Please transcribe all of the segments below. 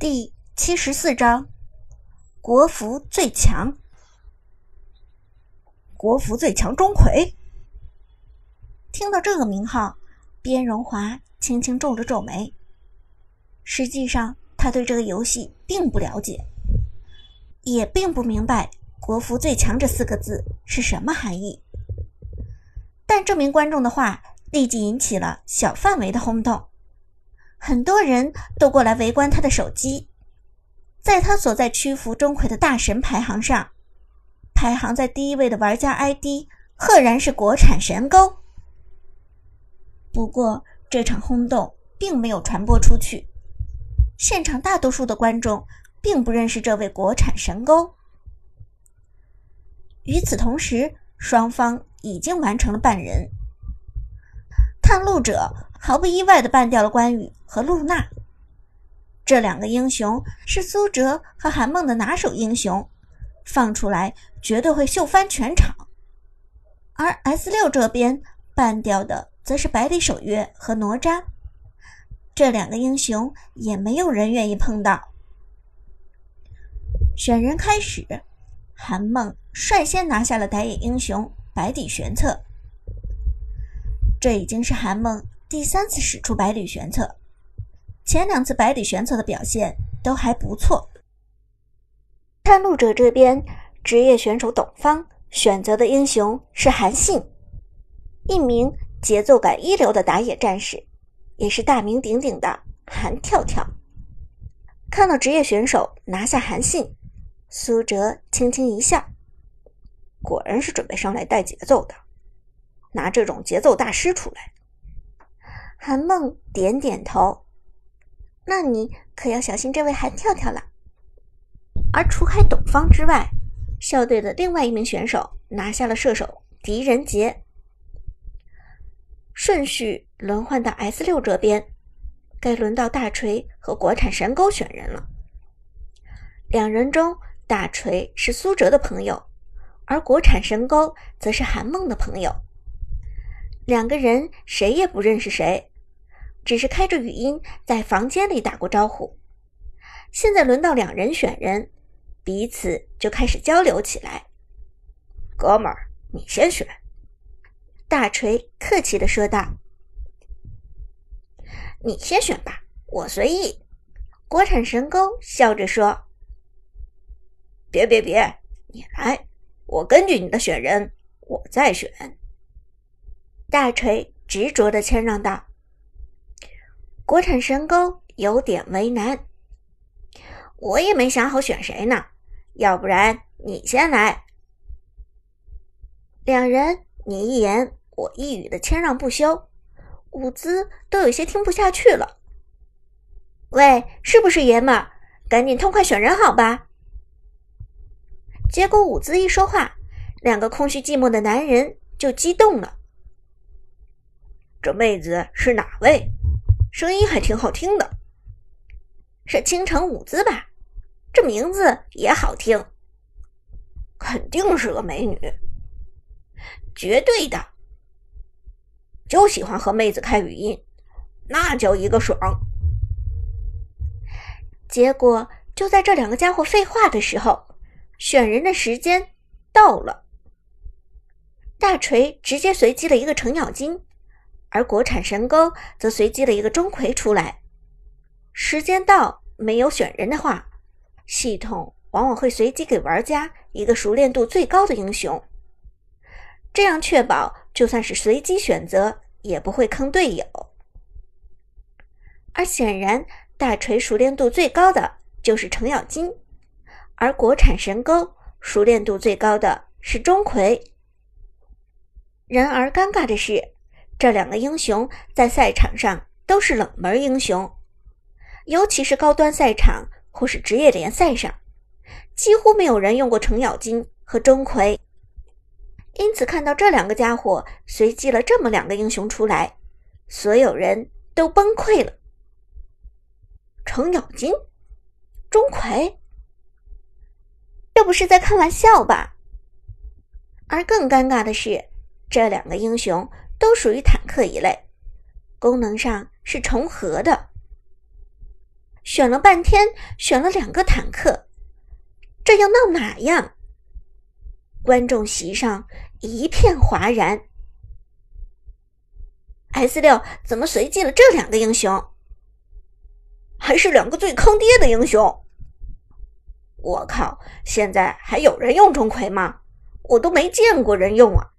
第七十四章，国服最强，国服最强钟馗。听到这个名号，边荣华轻轻皱了皱眉。实际上，他对这个游戏并不了解，也并不明白“国服最强”这四个字是什么含义。但这名观众的话立即引起了小范围的轰动。很多人都过来围观他的手机，在他所在区服钟馗的大神排行上，排行在第一位的玩家 ID 赫然是国产神钩。不过，这场轰动并没有传播出去，现场大多数的观众并不认识这位国产神钩。与此同时，双方已经完成了半人，探路者毫不意外地办掉了关羽。和露娜这两个英雄是苏哲和韩梦的拿手英雄，放出来绝对会秀翻全场。而 S 六这边办掉的则是百里守约和哪吒，这两个英雄也没有人愿意碰到。选人开始，韩梦率先拿下了打野英雄百里玄策，这已经是韩梦第三次使出百里玄策。前两次百里玄策的表现都还不错。探路者这边，职业选手董方选择的英雄是韩信，一名节奏感一流的打野战士，也是大名鼎鼎的韩跳跳。看到职业选手拿下韩信，苏哲轻轻一笑，果然是准备上来带节奏的，拿这种节奏大师出来。韩梦点点头。那你可要小心这位韩跳跳了。而除开董方之外，校队的另外一名选手拿下了射手狄仁杰。顺序轮换到 S 六这边，该轮到大锤和国产神钩选人了。两人中，大锤是苏哲的朋友，而国产神钩则是韩梦的朋友。两个人谁也不认识谁。只是开着语音在房间里打过招呼，现在轮到两人选人，彼此就开始交流起来。哥们儿，你先选。大锤客气的说道：“你先选吧，我随意。”国产神钩笑着说：“别别别，你来，我根据你的选人，我再选。”大锤执着的谦让道。国产神钩有点为难，我也没想好选谁呢，要不然你先来。两人你一言我一语的谦让不休，伍兹都有些听不下去了。喂，是不是爷们儿？赶紧痛快选人好吧？结果伍兹一说话，两个空虚寂寞的男人就激动了。这妹子是哪位？声音还挺好听的，是倾城舞姿吧？这名字也好听，肯定是个美女，绝对的。就喜欢和妹子开语音，那叫一个爽。结果就在这两个家伙废话的时候，选人的时间到了。大锤直接随机了一个程咬金。而国产神钩则随机了一个钟馗出来。时间到，没有选人的话，系统往往会随机给玩家一个熟练度最高的英雄，这样确保就算是随机选择也不会坑队友。而显然，大锤熟练度最高的就是程咬金，而国产神钩熟练度最高的是钟馗。然而，尴尬的是。这两个英雄在赛场上都是冷门英雄，尤其是高端赛场或是职业联赛上，几乎没有人用过程咬金和钟馗。因此，看到这两个家伙随机了这么两个英雄出来，所有人都崩溃了。程咬金、钟馗，这不是在开玩笑吧？而更尴尬的是，这两个英雄。都属于坦克一类，功能上是重合的。选了半天，选了两个坦克，这要闹哪样？观众席上一片哗然。S 六怎么随机了这两个英雄？还是两个最坑爹的英雄！我靠，现在还有人用钟馗吗？我都没见过人用啊！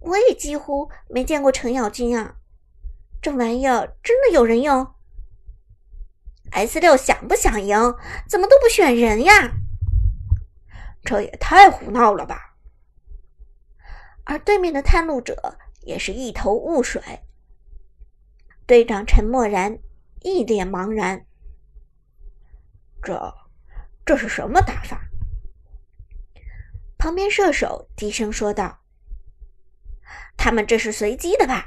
我也几乎没见过程咬金啊！这玩意儿真的有人用？S 六想不想赢？怎么都不选人呀？这也太胡闹了吧！而对面的探路者也是一头雾水，队长陈默然一脸茫然。这，这是什么打法？旁边射手低声说道：“他们这是随机的吧？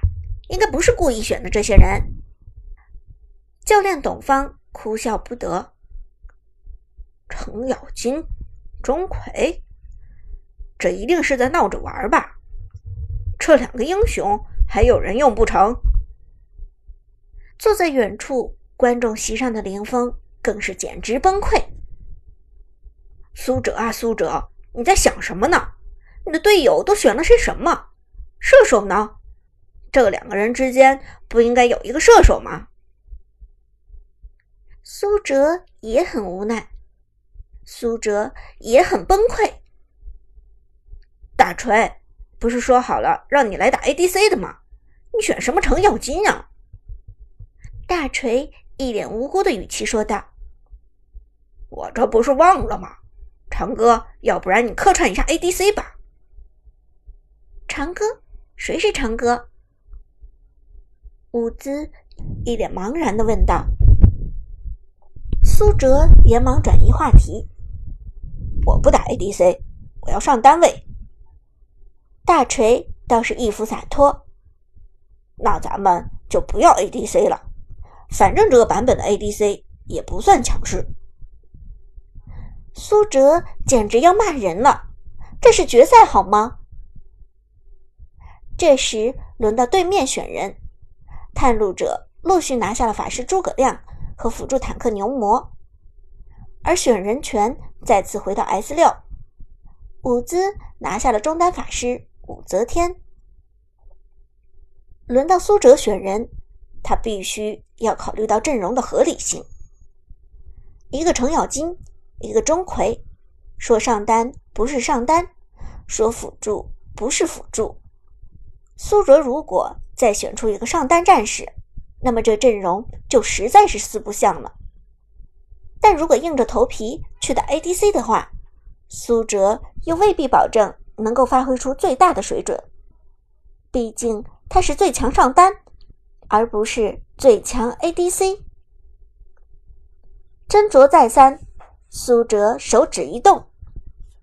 应该不是故意选的。”这些人，教练董方哭笑不得。程咬金。钟馗，这一定是在闹着玩吧？这两个英雄还有人用不成？坐在远处观众席上的林峰更是简直崩溃。苏哲啊，苏哲，你在想什么呢？你的队友都选了些什么？射手呢？这两个人之间不应该有一个射手吗？苏哲也很无奈。苏哲也很崩溃。大锤，不是说好了让你来打 ADC 的吗？你选什么程咬金啊？大锤一脸无辜的语气说道：“我这不是忘了吗？长哥，要不然你客串一下 ADC 吧。”长哥？谁是长哥？伍兹一脸茫然的问道。苏哲连忙转移话题。我不打 ADC，我要上单位。大锤倒是一副洒脱，那咱们就不要 ADC 了，反正这个版本的 ADC 也不算强势。苏哲简直要骂人了，这是决赛好吗？这时轮到对面选人，探路者陆续拿下了法师诸葛亮和辅助坦克牛魔。而选人权再次回到 S 六，伍兹拿下了中单法师武则天。轮到苏哲选人，他必须要考虑到阵容的合理性。一个程咬金，一个钟馗，说上单不是上单，说辅助不是辅助。苏哲如果再选出一个上单战士，那么这阵容就实在是四不像了。但如果硬着头皮去打 ADC 的话，苏哲又未必保证能够发挥出最大的水准。毕竟他是最强上单，而不是最强 ADC。斟酌再三，苏哲手指一动，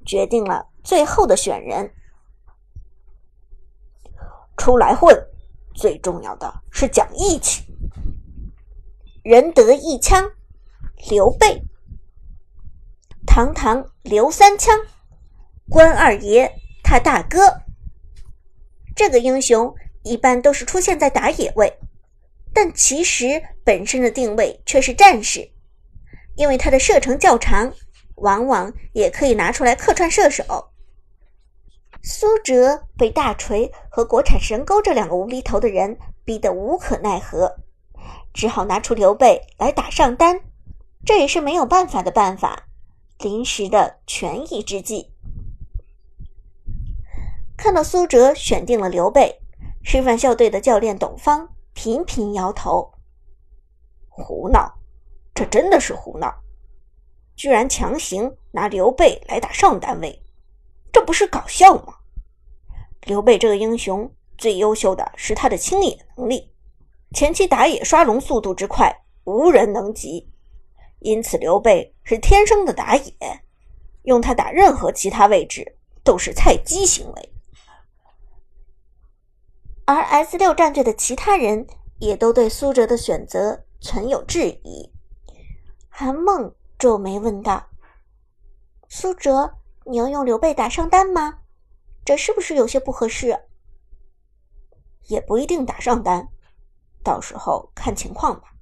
决定了最后的选人。出来混，最重要的是讲义气。仁德一枪。刘备，堂堂刘三枪，关二爷他大哥。这个英雄一般都是出现在打野位，但其实本身的定位却是战士，因为他的射程较长，往往也可以拿出来客串射手。苏哲被大锤和国产神钩这两个无厘头的人逼得无可奈何，只好拿出刘备来打上单。这也是没有办法的办法，临时的权宜之计。看到苏哲选定了刘备，师范校队的教练董方频频摇头：“胡闹！这真的是胡闹！居然强行拿刘备来打上单位，这不是搞笑吗？刘备这个英雄最优秀的是他的清野能力，前期打野刷龙速度之快，无人能及。”因此，刘备是天生的打野，用他打任何其他位置都是菜鸡行为。而 S 六战队的其他人也都对苏哲的选择存有质疑。韩梦皱眉问道：“苏哲，你要用刘备打上单吗？这是不是有些不合适？”也不一定打上单，到时候看情况吧。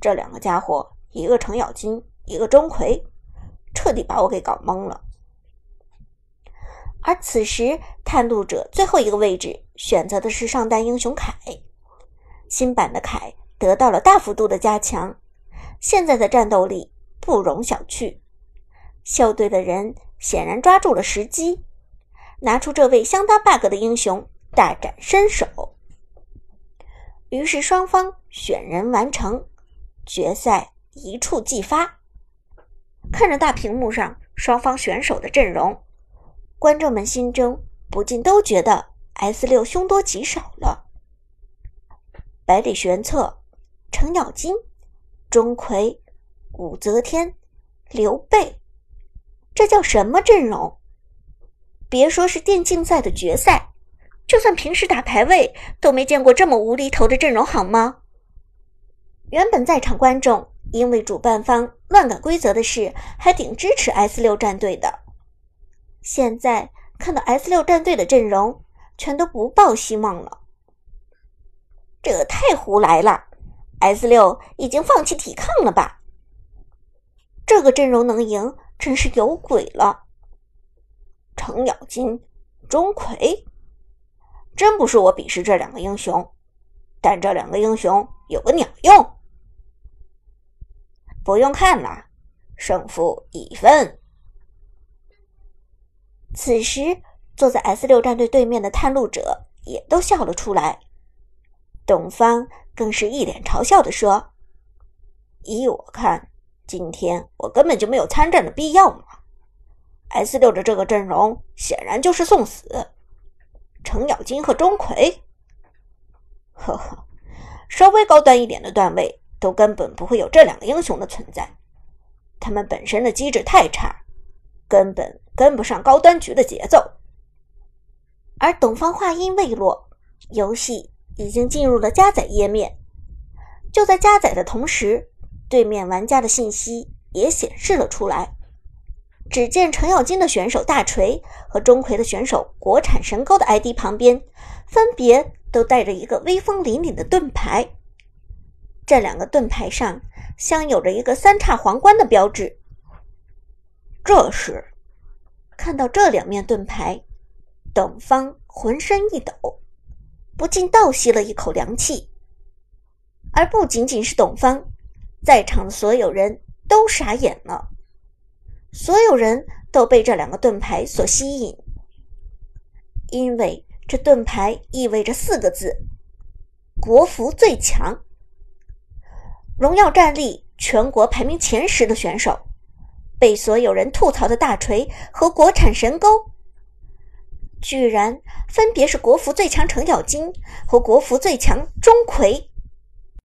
这两个家伙一个程咬金，一个钟馗，彻底把我给搞懵了。而此时，探路者最后一个位置选择的是上单英雄凯。新版的凯得到了大幅度的加强，现在的战斗力不容小觑。校队的人显然抓住了时机，拿出这位相当 bug 的英雄大展身手。于是双方选人完成，决赛一触即发。看着大屏幕上双方选手的阵容。观众们心中不禁都觉得 S 六凶多吉少了。百里玄策、程咬金、钟馗、武则天、刘备，这叫什么阵容？别说是电竞赛的决赛，就算平时打排位都没见过这么无厘头的阵容，好吗？原本在场观众因为主办方乱改规则的事，还挺支持 S 六战队的。现在看到 S 六战队的阵容，全都不抱希望了。这太胡来了！S 六已经放弃抵抗了吧？这个阵容能赢，真是有鬼了！程咬金、钟馗，真不是我鄙视这两个英雄，但这两个英雄有个鸟用！不用看了，胜负已分。此时，坐在 S 六战队对面的探路者也都笑了出来。董方更是一脸嘲笑地说：“依我看，今天我根本就没有参战的必要嘛。S 六的这个阵容显然就是送死。程咬金和钟馗，呵呵，稍微高端一点的段位都根本不会有这两个英雄的存在。他们本身的机制太差。”根本跟不上高端局的节奏，而董方话音未落，游戏已经进入了加载页面。就在加载的同时，对面玩家的信息也显示了出来。只见程咬金的选手大锤和钟馗的选手国产神钩的 ID 旁边，分别都带着一个威风凛凛的盾牌。这两个盾牌上镶有着一个三叉皇冠的标志。这时，看到这两面盾牌，董方浑身一抖，不禁倒吸了一口凉气。而不仅仅是董方，在场的所有人都傻眼了。所有人都被这两个盾牌所吸引，因为这盾牌意味着四个字：国服最强。荣耀战力全国排名前十的选手。被所有人吐槽的大锤和国产神钩，居然分别是国服最强程咬金和国服最强钟馗。